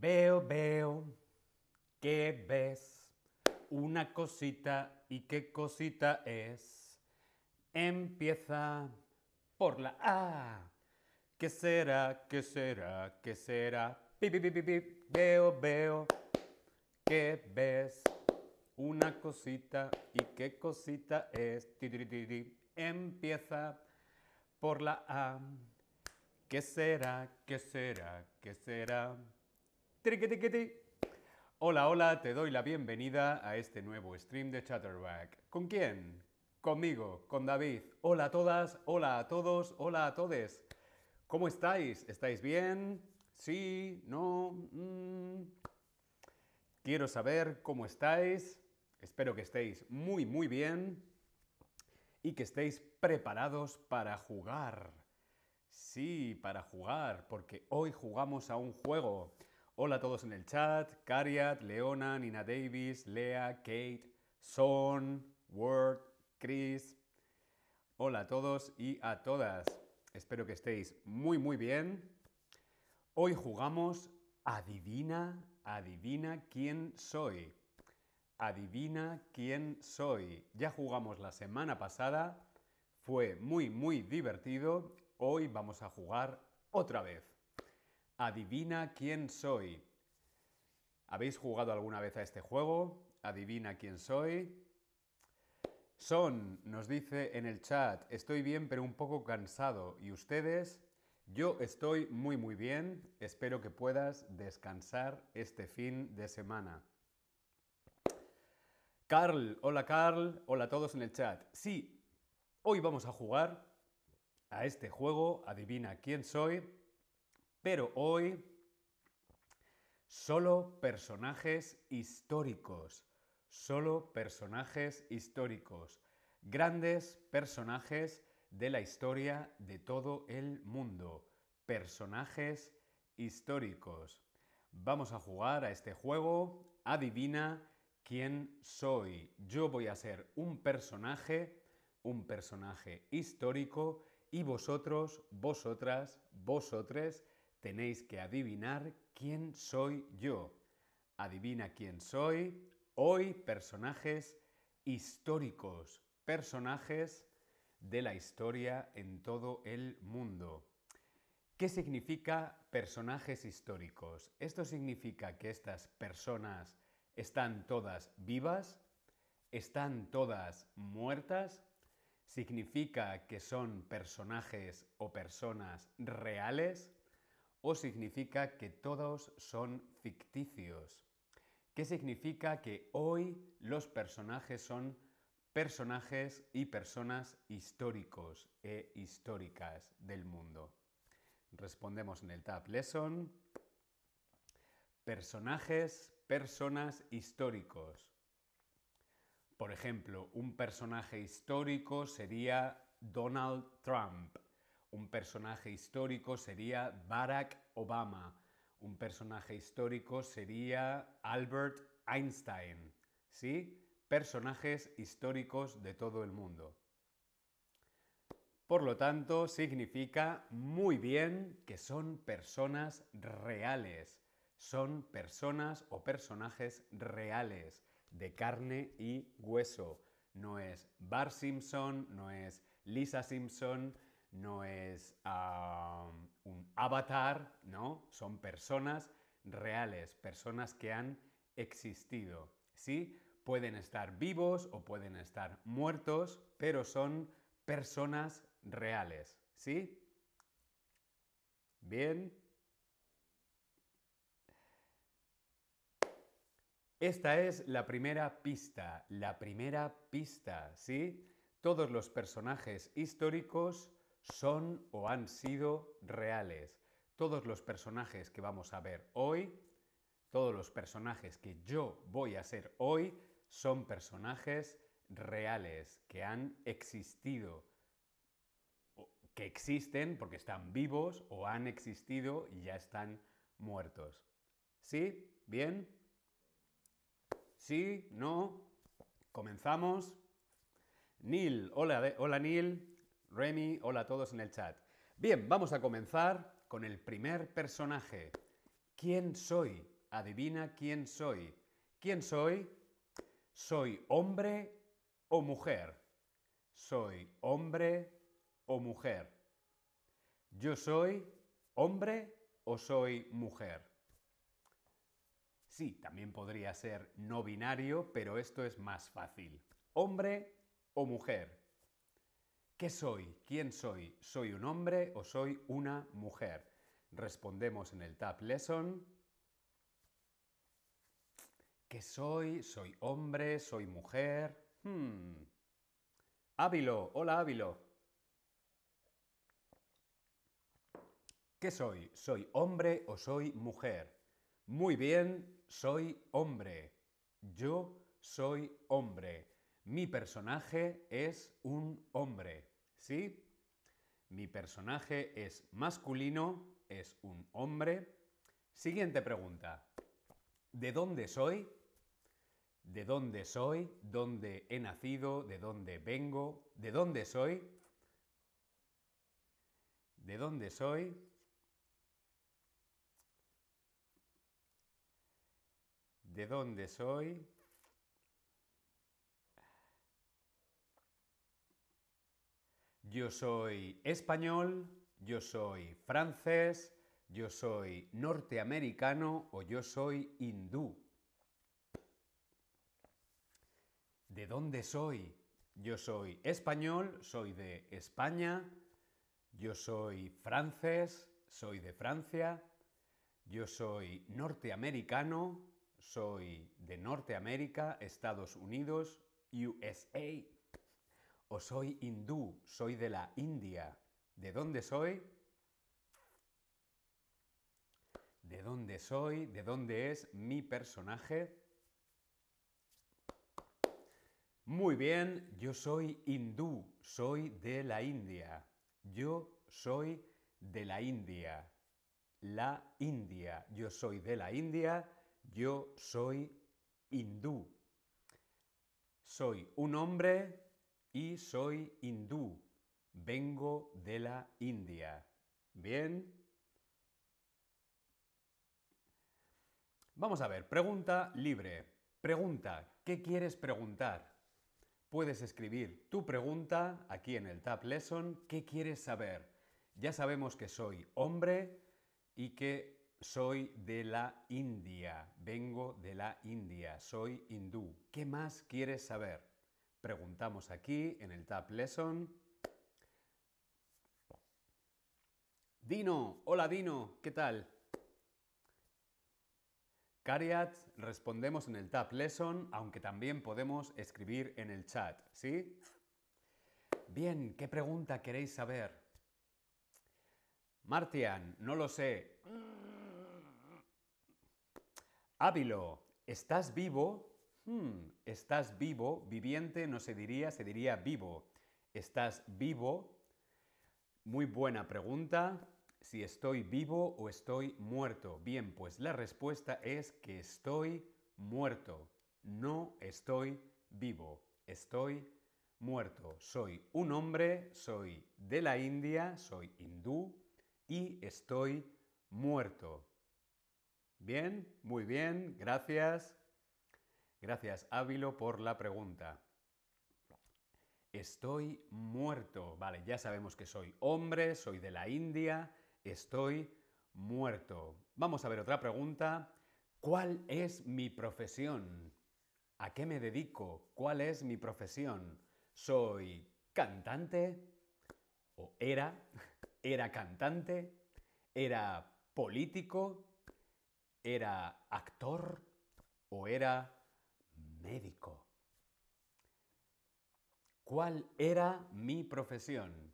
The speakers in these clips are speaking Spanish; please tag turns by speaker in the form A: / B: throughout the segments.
A: Veo, veo, ¿qué ves? Una cosita, ¿y qué cosita es? Empieza por la A. ¿Qué será? ¿Qué será? ¿Qué será? Veo, veo, ¿qué ves? Una cosita, ¿y qué cosita es? Empieza por la A. ¿Qué será? ¿Qué será? ¿Qué será? Hola, hola, te doy la bienvenida a este nuevo stream de Chatterback. ¿Con quién? Conmigo, con David. Hola a todas, hola a todos, hola a todes. ¿Cómo estáis? ¿Estáis bien? ¿Sí? ¿No? Mm. Quiero saber cómo estáis. Espero que estéis muy, muy bien y que estéis preparados para jugar. Sí, para jugar, porque hoy jugamos a un juego. Hola a todos en el chat, Cariat, Leona, Nina Davis, Lea, Kate, Son, Word, Chris. Hola a todos y a todas. Espero que estéis muy muy bien. Hoy jugamos Adivina, adivina quién soy. Adivina quién soy. Ya jugamos la semana pasada. Fue muy muy divertido. Hoy vamos a jugar otra vez. Adivina quién soy. ¿Habéis jugado alguna vez a este juego? Adivina quién soy. Son nos dice en el chat, estoy bien pero un poco cansado. ¿Y ustedes? Yo estoy muy muy bien. Espero que puedas descansar este fin de semana. Carl, hola Carl, hola a todos en el chat. Sí, hoy vamos a jugar a este juego, adivina quién soy. Pero hoy solo personajes históricos, solo personajes históricos, grandes personajes de la historia de todo el mundo, personajes históricos. Vamos a jugar a este juego, adivina quién soy. Yo voy a ser un personaje, un personaje histórico y vosotros, vosotras, vosotres tenéis que adivinar quién soy yo. Adivina quién soy. Hoy personajes históricos, personajes de la historia en todo el mundo. ¿Qué significa personajes históricos? Esto significa que estas personas están todas vivas, están todas muertas, significa que son personajes o personas reales, o significa que todos son ficticios. ¿Qué significa que hoy los personajes son personajes y personas históricos e históricas del mundo? Respondemos en el Tab Lesson. Personajes, personas históricos. Por ejemplo, un personaje histórico sería Donald Trump. Un personaje histórico sería Barack Obama. Un personaje histórico sería Albert Einstein. ¿Sí? Personajes históricos de todo el mundo. Por lo tanto, significa muy bien que son personas reales. Son personas o personajes reales, de carne y hueso. No es Bar Simpson, no es Lisa Simpson, no es un avatar, ¿no? Son personas reales, personas que han existido. ¿Sí? Pueden estar vivos o pueden estar muertos, pero son personas reales. ¿Sí? Bien. Esta es la primera pista, la primera pista, ¿sí? Todos los personajes históricos son o han sido reales. Todos los personajes que vamos a ver hoy, todos los personajes que yo voy a ser hoy, son personajes reales que han existido, que existen porque están vivos o han existido y ya están muertos. ¿Sí? ¿Bien? ¿Sí? ¿No? ¿Comenzamos? Neil, hola, hola Neil. Remy, hola a todos en el chat. Bien, vamos a comenzar con el primer personaje. ¿Quién soy? Adivina quién soy. ¿Quién soy? ¿Soy hombre o mujer? ¿Soy hombre o mujer? ¿Yo soy hombre o soy mujer? Sí, también podría ser no binario, pero esto es más fácil. ¿Hombre o mujer? ¿Qué soy? ¿Quién soy? ¿Soy un hombre o soy una mujer? Respondemos en el Tab Lesson. ¿Qué soy? ¿Soy hombre? ¿Soy mujer? Hmm. Ávilo, hola Ávilo. ¿Qué soy? ¿Soy hombre o soy mujer? Muy bien, soy hombre. Yo soy hombre. Mi personaje es un hombre. ¿Sí? Mi personaje es masculino, es un hombre. Siguiente pregunta. ¿De dónde soy? ¿De dónde soy? ¿Dónde he nacido? ¿De dónde vengo? ¿De dónde soy? ¿De dónde soy? ¿De dónde soy? Yo soy español, yo soy francés, yo soy norteamericano o yo soy hindú. ¿De dónde soy? Yo soy español, soy de España, yo soy francés, soy de Francia, yo soy norteamericano, soy de Norteamérica, Estados Unidos, USA o soy hindú, soy de la India. ¿De dónde soy? ¿De dónde soy? ¿De dónde es mi personaje? Muy bien, yo soy hindú, soy de la India. Yo soy de la India. La India. Yo soy de la India, yo soy hindú. Soy un hombre y soy hindú. Vengo de la India. ¿Bien? Vamos a ver, pregunta libre. Pregunta, ¿qué quieres preguntar? Puedes escribir tu pregunta aquí en el Tab Lesson. ¿Qué quieres saber? Ya sabemos que soy hombre y que soy de la India. Vengo de la India. Soy hindú. ¿Qué más quieres saber? Preguntamos aquí en el Tab Lesson. Dino, hola Dino, ¿qué tal? Cariat, respondemos en el Tab Lesson, aunque también podemos escribir en el chat, ¿sí? Bien, ¿qué pregunta queréis saber? Martian, no lo sé. Ávilo, ¿estás vivo? Hmm, ¿estás vivo? Viviente no se diría, se diría vivo. ¿Estás vivo? Muy buena pregunta. Si estoy vivo o estoy muerto. Bien, pues la respuesta es que estoy muerto. No estoy vivo. Estoy muerto. Soy un hombre, soy de la India, soy hindú y estoy muerto. Bien, muy bien, gracias. Gracias, Ávilo, por la pregunta. Estoy muerto. Vale, ya sabemos que soy hombre, soy de la India, estoy muerto. Vamos a ver otra pregunta. ¿Cuál es mi profesión? ¿A qué me dedico? ¿Cuál es mi profesión? ¿Soy cantante? ¿O era? ¿Era cantante? ¿Era político? ¿Era actor? ¿O era médico. ¿Cuál era mi profesión?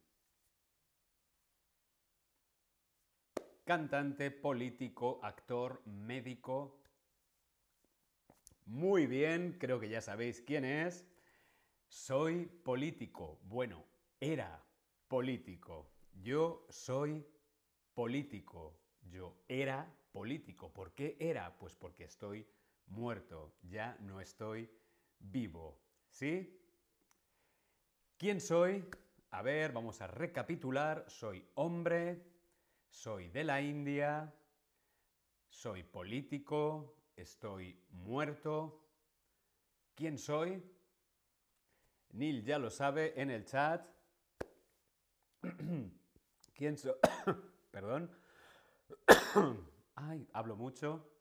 A: Cantante, político, actor, médico. Muy bien, creo que ya sabéis quién es. Soy político. Bueno, era político. Yo soy político. Yo era político. ¿Por qué era? Pues porque estoy muerto, ya no estoy vivo. ¿Sí? ¿Quién soy? A ver, vamos a recapitular. Soy hombre, soy de la India, Soy político, estoy muerto. ¿Quién soy? Neil ya lo sabe en el chat. ¿Quién soy? Perdón. Ay, hablo mucho.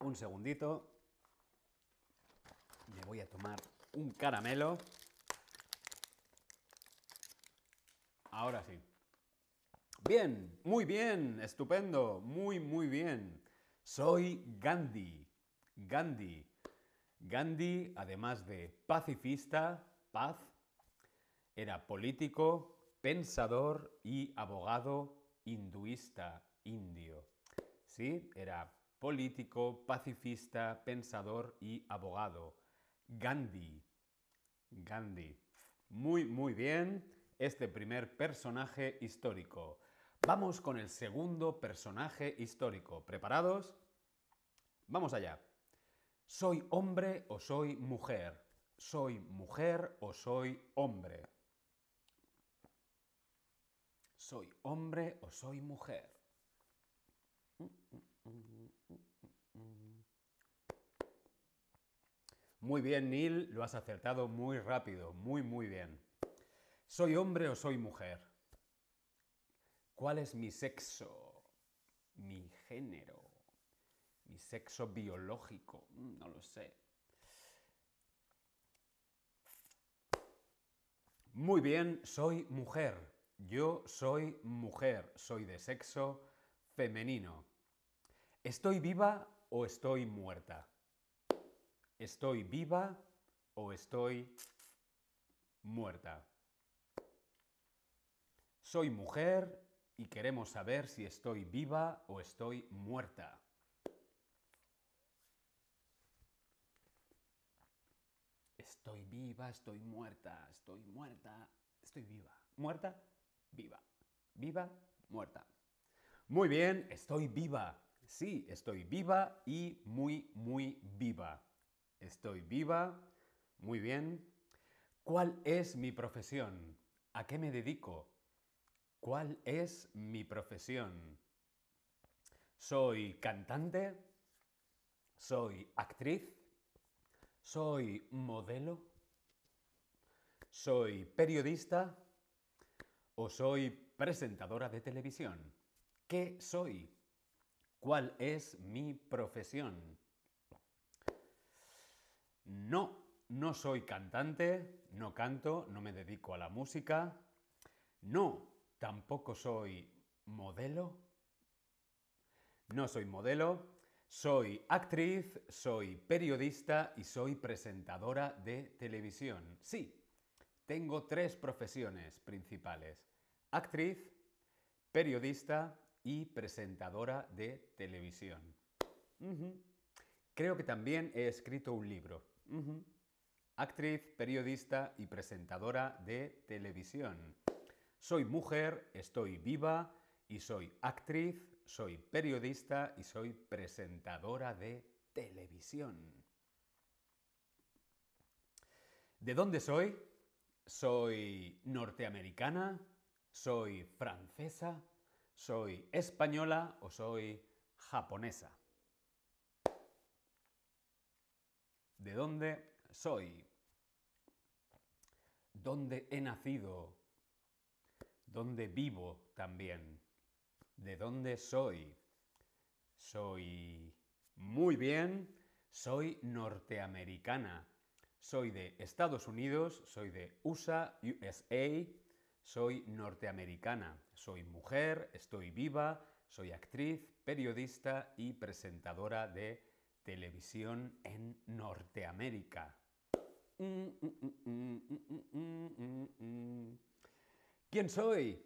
A: Un segundito. Me voy a tomar un caramelo. Ahora sí. Bien, muy bien, estupendo, muy, muy bien. Soy Gandhi. Gandhi. Gandhi, además de pacifista, paz, era político, pensador y abogado hinduista, indio. ¿Sí? Era político, pacifista, pensador y abogado. Gandhi. Gandhi. Muy, muy bien este primer personaje histórico. Vamos con el segundo personaje histórico. ¿Preparados? Vamos allá. ¿Soy hombre o soy mujer? ¿Soy mujer o soy hombre? ¿Soy hombre o soy mujer? Muy bien, Neil, lo has acertado muy rápido, muy, muy bien. ¿Soy hombre o soy mujer? ¿Cuál es mi sexo? ¿Mi género? ¿Mi sexo biológico? Mm, no lo sé. Muy bien, soy mujer. Yo soy mujer. Soy de sexo femenino. ¿Estoy viva o estoy muerta? ¿Estoy viva o estoy muerta? Soy mujer y queremos saber si estoy viva o estoy muerta. Estoy viva, estoy muerta, estoy muerta, estoy viva. ¿Muerta? Viva. Viva, muerta. Muy bien, estoy viva. Sí, estoy viva y muy, muy viva. Estoy viva. Muy bien. ¿Cuál es mi profesión? ¿A qué me dedico? ¿Cuál es mi profesión? ¿Soy cantante? ¿Soy actriz? ¿Soy modelo? ¿Soy periodista? ¿O soy presentadora de televisión? ¿Qué soy? ¿Cuál es mi profesión? No, no soy cantante, no canto, no me dedico a la música. No, tampoco soy modelo. No soy modelo, soy actriz, soy periodista y soy presentadora de televisión. Sí, tengo tres profesiones principales. Actriz, periodista y presentadora de televisión. Creo que también he escrito un libro. Actriz, periodista y presentadora de televisión. Soy mujer, estoy viva y soy actriz, soy periodista y soy presentadora de televisión. ¿De dónde soy? ¿Soy norteamericana? ¿Soy francesa? ¿Soy española o soy japonesa? ¿De dónde soy? ¿Dónde he nacido? ¿Dónde vivo también? ¿De dónde soy? Soy muy bien, soy norteamericana. Soy de Estados Unidos, soy de USA, USA, soy norteamericana. Soy mujer, estoy viva, soy actriz, periodista y presentadora de televisión en Norteamérica. ¿Quién soy?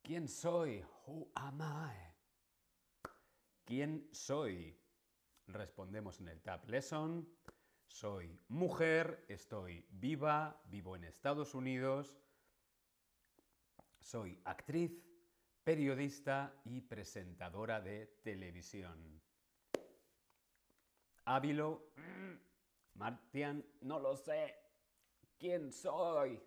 A: ¿Quién soy? Who am I? ¿Quién soy? Respondemos en el Tab Lesson. Soy mujer, estoy viva, vivo en Estados Unidos. Soy actriz, periodista y presentadora de televisión. Ávilo, mm, Martian, no lo sé. ¿Quién soy?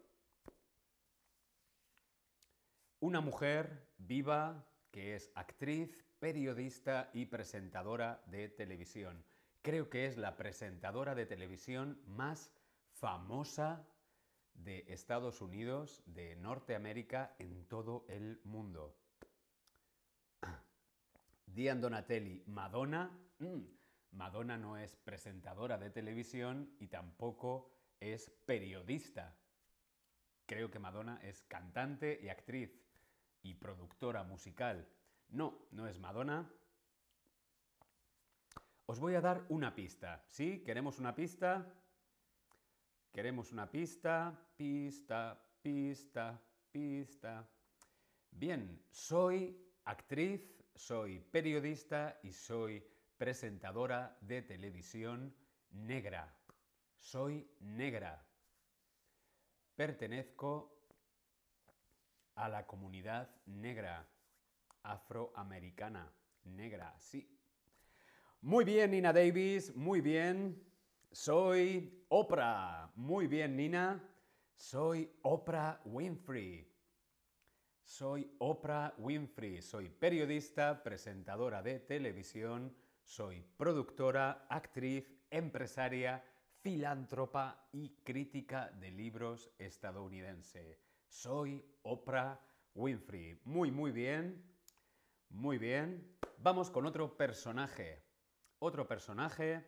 A: Una mujer viva que es actriz, periodista y presentadora de televisión. Creo que es la presentadora de televisión más famosa de Estados Unidos, de Norteamérica, en todo el mundo. Diane Donatelli, Madonna. Mm, Madonna no es presentadora de televisión y tampoco es periodista. Creo que Madonna es cantante y actriz y productora musical. No, no es Madonna. Os voy a dar una pista. ¿Sí? ¿Queremos una pista? Queremos una pista, pista, pista, pista. Bien, soy actriz, soy periodista y soy presentadora de televisión negra. Soy negra. Pertenezco a la comunidad negra, afroamericana, negra, sí. Muy bien, Nina Davis, muy bien. Soy Oprah. Muy bien, Nina. Soy Oprah Winfrey. Soy Oprah Winfrey. Soy periodista, presentadora de televisión, soy productora, actriz, empresaria, filántropa y crítica de libros estadounidense. Soy Oprah Winfrey. Muy, muy bien. Muy bien. Vamos con otro personaje. Otro personaje.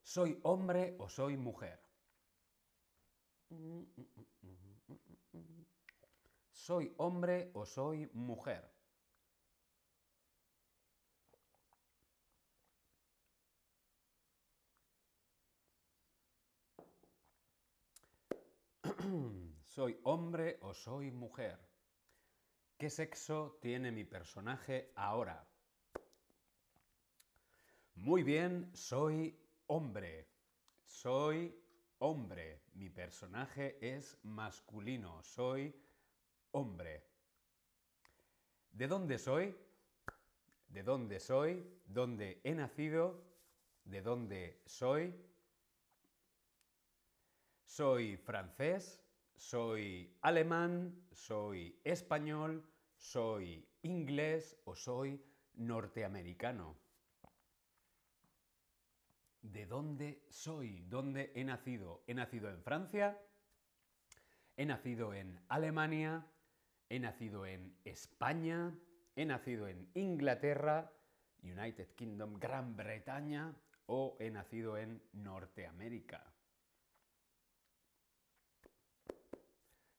A: ¿Soy hombre o soy mujer? ¿Soy hombre o soy mujer? ¿Soy hombre o soy mujer? ¿Qué sexo tiene mi personaje ahora? Muy bien, soy hombre. Soy hombre. Mi personaje es masculino. Soy hombre. ¿De dónde soy? ¿De dónde soy? ¿Dónde he nacido? ¿De dónde soy? Soy francés, soy alemán, soy español, soy inglés o soy norteamericano. ¿De dónde soy? ¿Dónde he nacido? ¿He nacido en Francia? ¿He nacido en Alemania? ¿He nacido en España? ¿He nacido en Inglaterra, United Kingdom, Gran Bretaña? ¿O he nacido en Norteamérica?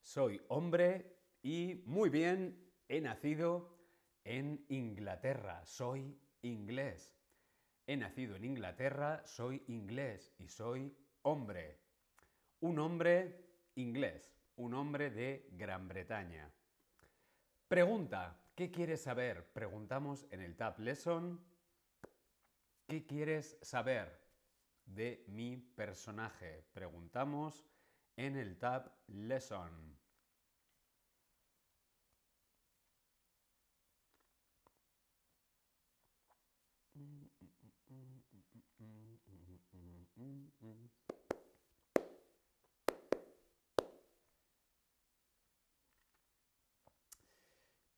A: Soy hombre y muy bien, he nacido en Inglaterra, soy inglés. He nacido en Inglaterra, soy inglés y soy hombre. Un hombre inglés, un hombre de Gran Bretaña. Pregunta, ¿qué quieres saber? Preguntamos en el Tab Lesson. ¿Qué quieres saber de mi personaje? Preguntamos en el Tab Lesson.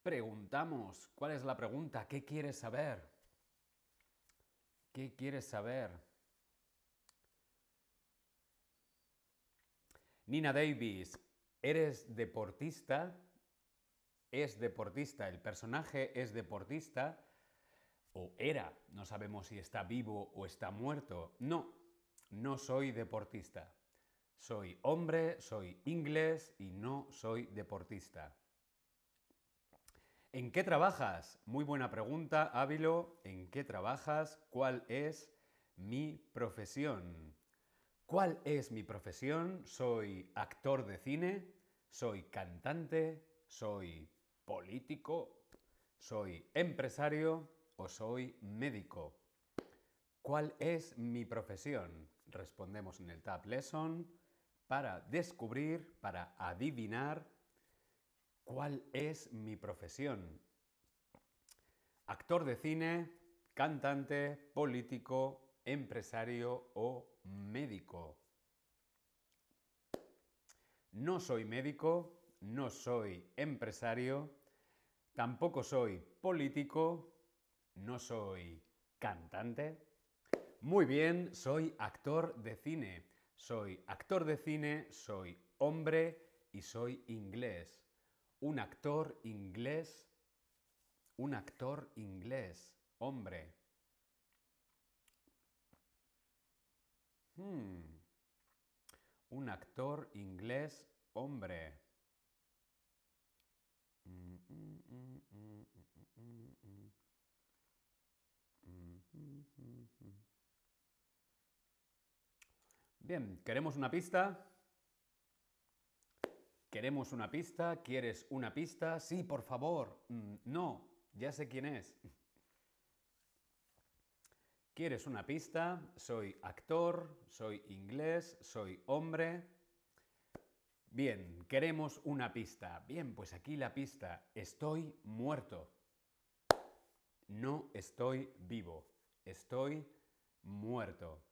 A: Preguntamos, ¿cuál es la pregunta? ¿Qué quieres saber? ¿Qué quieres saber? Nina Davis, ¿eres deportista? Es deportista, el personaje es deportista o era, no sabemos si está vivo o está muerto. No, no soy deportista. Soy hombre, soy inglés y no soy deportista. ¿En qué trabajas? Muy buena pregunta, Ávilo. ¿En qué trabajas? ¿Cuál es mi profesión? ¿Cuál es mi profesión? Soy actor de cine, soy cantante, soy político, soy empresario o soy médico. ¿Cuál es mi profesión? Respondemos en el Tab Lesson para descubrir, para adivinar ¿Cuál es mi profesión? Actor de cine, cantante, político, empresario o médico. No soy médico, no soy empresario, Tampoco soy político, no soy cantante. Muy bien, soy actor de cine. Soy actor de cine, soy hombre y soy inglés. Un actor inglés, un actor inglés, hombre. Hmm. Un actor inglés, hombre. Bien, ¿queremos una pista? ¿Queremos una pista? ¿Quieres una pista? Sí, por favor. Mm, no, ya sé quién es. ¿Quieres una pista? Soy actor, soy inglés, soy hombre. Bien, queremos una pista. Bien, pues aquí la pista. Estoy muerto. No estoy vivo. Estoy muerto.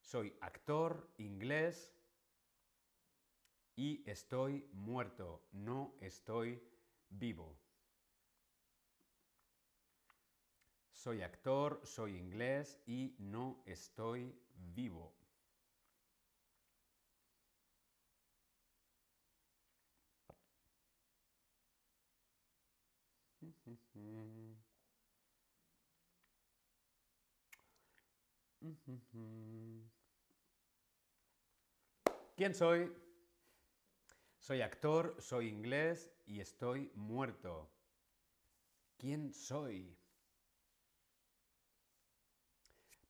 A: Soy actor inglés y estoy muerto. No estoy vivo. Soy actor, soy inglés y no estoy vivo. ¿Quién soy? Soy actor, soy inglés y estoy muerto. ¿Quién soy?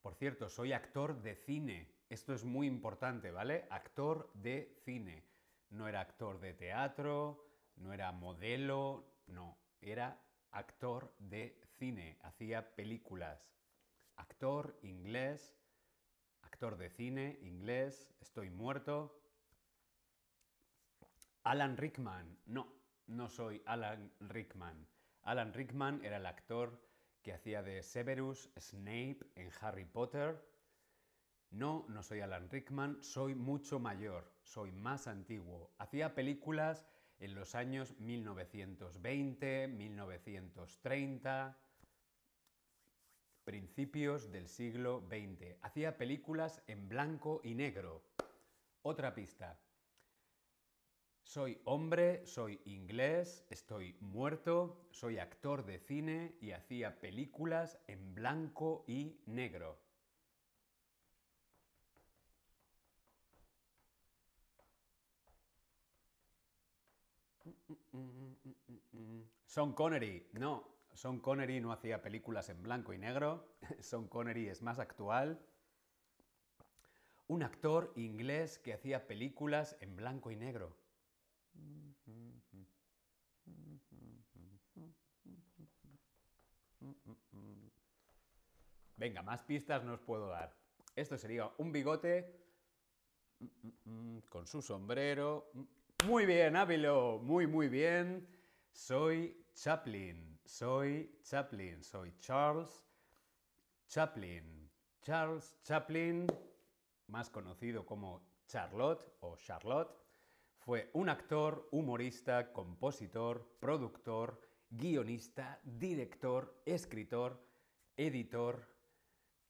A: Por cierto, soy actor de cine. Esto es muy importante, ¿vale? Actor de cine. No era actor de teatro, no era modelo, no, era actor de cine. Hacía películas. Actor inglés, actor de cine inglés, estoy muerto. Alan Rickman. No, no soy Alan Rickman. Alan Rickman era el actor que hacía de Severus Snape en Harry Potter. No, no soy Alan Rickman, soy mucho mayor, soy más antiguo. Hacía películas en los años 1920, 1930, principios del siglo XX. Hacía películas en blanco y negro. Otra pista. Soy hombre, soy inglés, estoy muerto, soy actor de cine y hacía películas en blanco y negro. Son Connery, no, Son Connery no hacía películas en blanco y negro, Son Connery es más actual. Un actor inglés que hacía películas en blanco y negro. Venga, más pistas no os puedo dar. Esto sería un bigote con su sombrero. Muy bien, Ávilo, muy, muy bien. Soy Chaplin, soy Chaplin, soy Charles Chaplin. Charles Chaplin, más conocido como Charlotte o Charlotte, fue un actor, humorista, compositor, productor, guionista, director, escritor, editor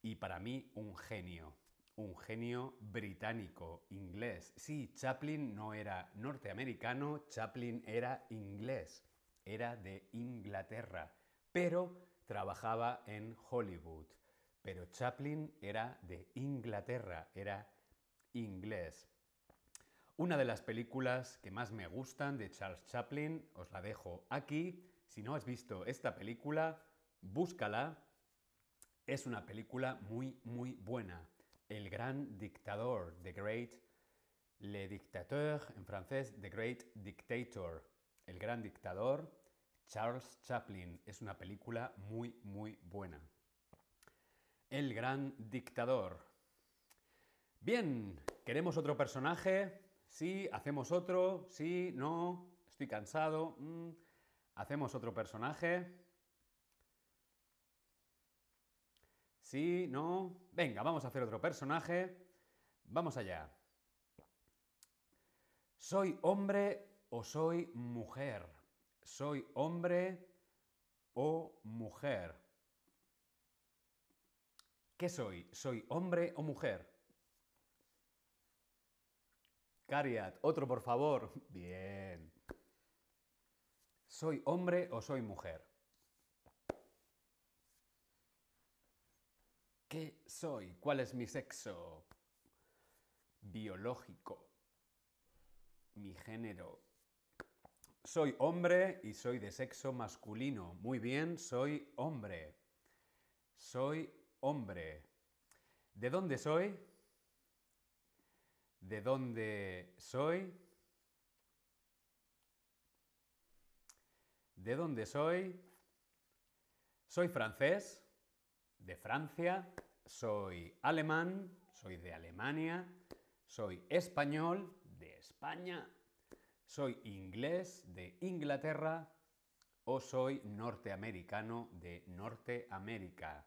A: y para mí un genio. Un genio británico, inglés. Sí, Chaplin no era norteamericano, Chaplin era inglés, era de Inglaterra, pero trabajaba en Hollywood. Pero Chaplin era de Inglaterra, era inglés. Una de las películas que más me gustan de Charles Chaplin, os la dejo aquí. Si no has visto esta película, búscala. Es una película muy, muy buena. El gran dictador, The Great, Le Dictateur, en francés, The Great Dictator. El gran dictador, Charles Chaplin. Es una película muy, muy buena. El gran dictador. Bien, ¿queremos otro personaje? Sí, hacemos otro, sí, no, estoy cansado. Mm. Hacemos otro personaje. Sí, no. Venga, vamos a hacer otro personaje. Vamos allá. ¿Soy hombre o soy mujer? ¿Soy hombre o mujer? ¿Qué soy? ¿Soy hombre o mujer? Cariat, otro por favor. Bien. ¿Soy hombre o soy mujer? ¿Qué soy? ¿Cuál es mi sexo? Biológico. Mi género. Soy hombre y soy de sexo masculino. Muy bien, soy hombre. Soy hombre. ¿De dónde soy? ¿De dónde soy? ¿De dónde soy? Soy francés, de Francia, soy alemán, soy de Alemania, soy español, de España, soy inglés, de Inglaterra, o soy norteamericano, de Norteamérica.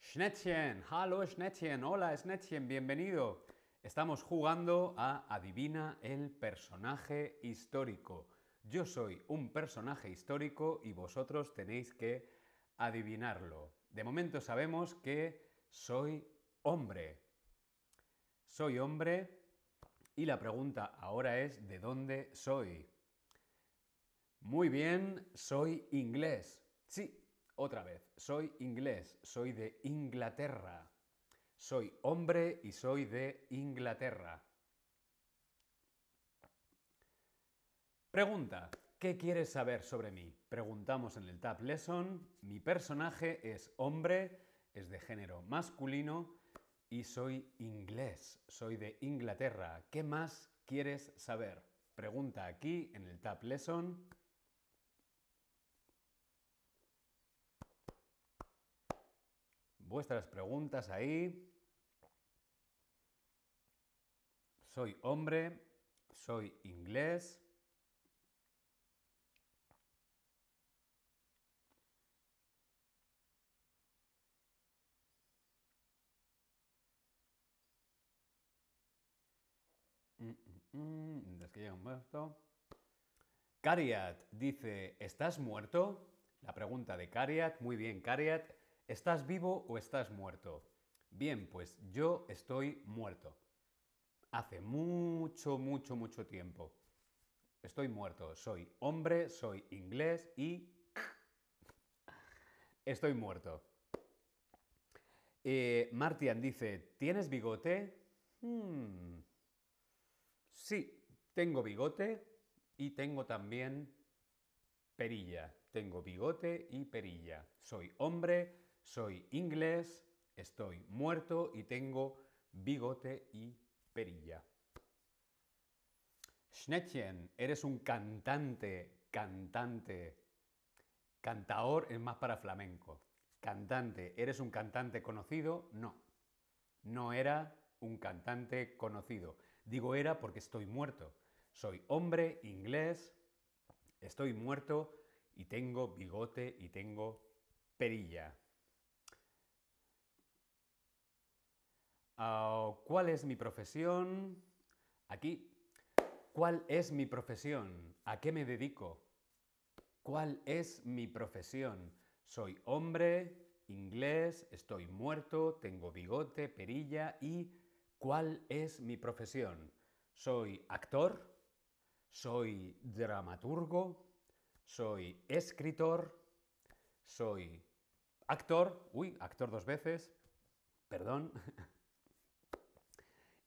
A: Schnettchen, hallo Schnettchen, hola Schnettchen, bienvenido. Estamos jugando a Adivina el personaje histórico. Yo soy un personaje histórico y vosotros tenéis que adivinarlo. De momento sabemos que soy hombre. Soy hombre y la pregunta ahora es ¿de dónde soy? Muy bien, soy inglés. Sí, otra vez, soy inglés, soy de Inglaterra. Soy hombre y soy de Inglaterra. Pregunta. ¿Qué quieres saber sobre mí? Preguntamos en el Tab Lesson. Mi personaje es hombre, es de género masculino y soy inglés, soy de Inglaterra. ¿Qué más quieres saber? Pregunta aquí en el Tab Lesson. Vuestras preguntas ahí. Soy hombre, soy inglés. Mm, mm, mm, es que llega un muerto. Cariat dice, ¿estás muerto? La pregunta de Cariat. Muy bien, Cariat. ¿Estás vivo o estás muerto? Bien, pues yo estoy muerto. Hace mucho, mucho, mucho tiempo. Estoy muerto. Soy hombre, soy inglés y... Estoy muerto. Eh, Martian dice, ¿tienes bigote? Hmm. Sí, tengo bigote y tengo también perilla. Tengo bigote y perilla. Soy hombre, soy inglés, estoy muerto y tengo bigote y perilla. Schnettchen, eres un cantante, cantante. Cantaor es más para flamenco. Cantante, ¿eres un cantante conocido? No. No era un cantante conocido. Digo era porque estoy muerto. Soy hombre, inglés, estoy muerto y tengo bigote y tengo perilla. Ah, ¿Cuál es mi profesión? Aquí. ¿Cuál es mi profesión? ¿A qué me dedico? ¿Cuál es mi profesión? Soy hombre, inglés, estoy muerto, tengo bigote, perilla y ¿cuál es mi profesión? Soy actor, soy dramaturgo, soy escritor, soy actor, uy, actor dos veces, perdón,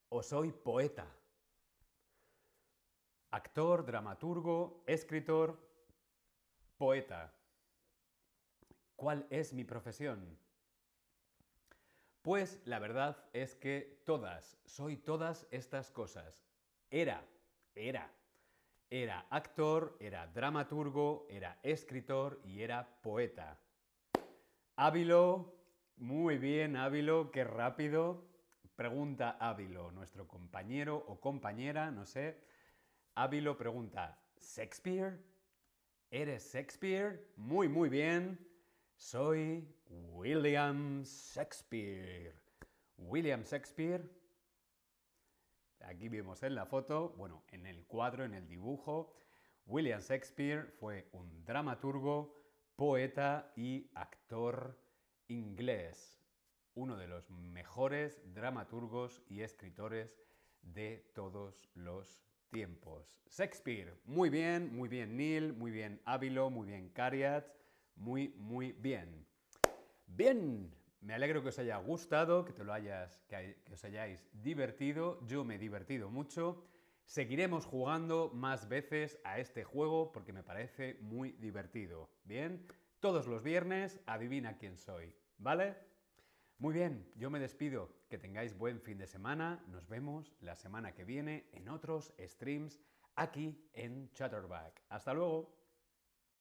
A: o soy poeta. Actor, dramaturgo, escritor, poeta. ¿Cuál es mi profesión? Pues la verdad es que todas, soy todas estas cosas. Era, era. Era actor, era dramaturgo, era escritor y era poeta. Ávilo, muy bien Ávilo, qué rápido. Pregunta Ávilo, nuestro compañero o compañera, no sé. Ávilo pregunta, ¿Shakespeare? ¿Eres Shakespeare? Muy, muy bien. Soy William Shakespeare. William Shakespeare. Aquí vemos en la foto, bueno, en el cuadro, en el dibujo. William Shakespeare fue un dramaturgo, poeta y actor inglés, uno de los mejores dramaturgos y escritores de todos los tiempos. Shakespeare, muy bien, muy bien Neil, muy bien Ávilo, muy bien Cariat, muy, muy bien. Bien, me alegro que os haya gustado, que, te lo hayas, que, os hayáis divertido. Yo me he divertido mucho. Seguiremos jugando más veces a este juego porque me parece muy divertido. Bien, todos los viernes adivina quién soy, ¿vale? Muy bien, yo me despido. Que tengáis buen fin de semana. Nos vemos la semana que viene en otros streams aquí en Chatterback. Hasta luego.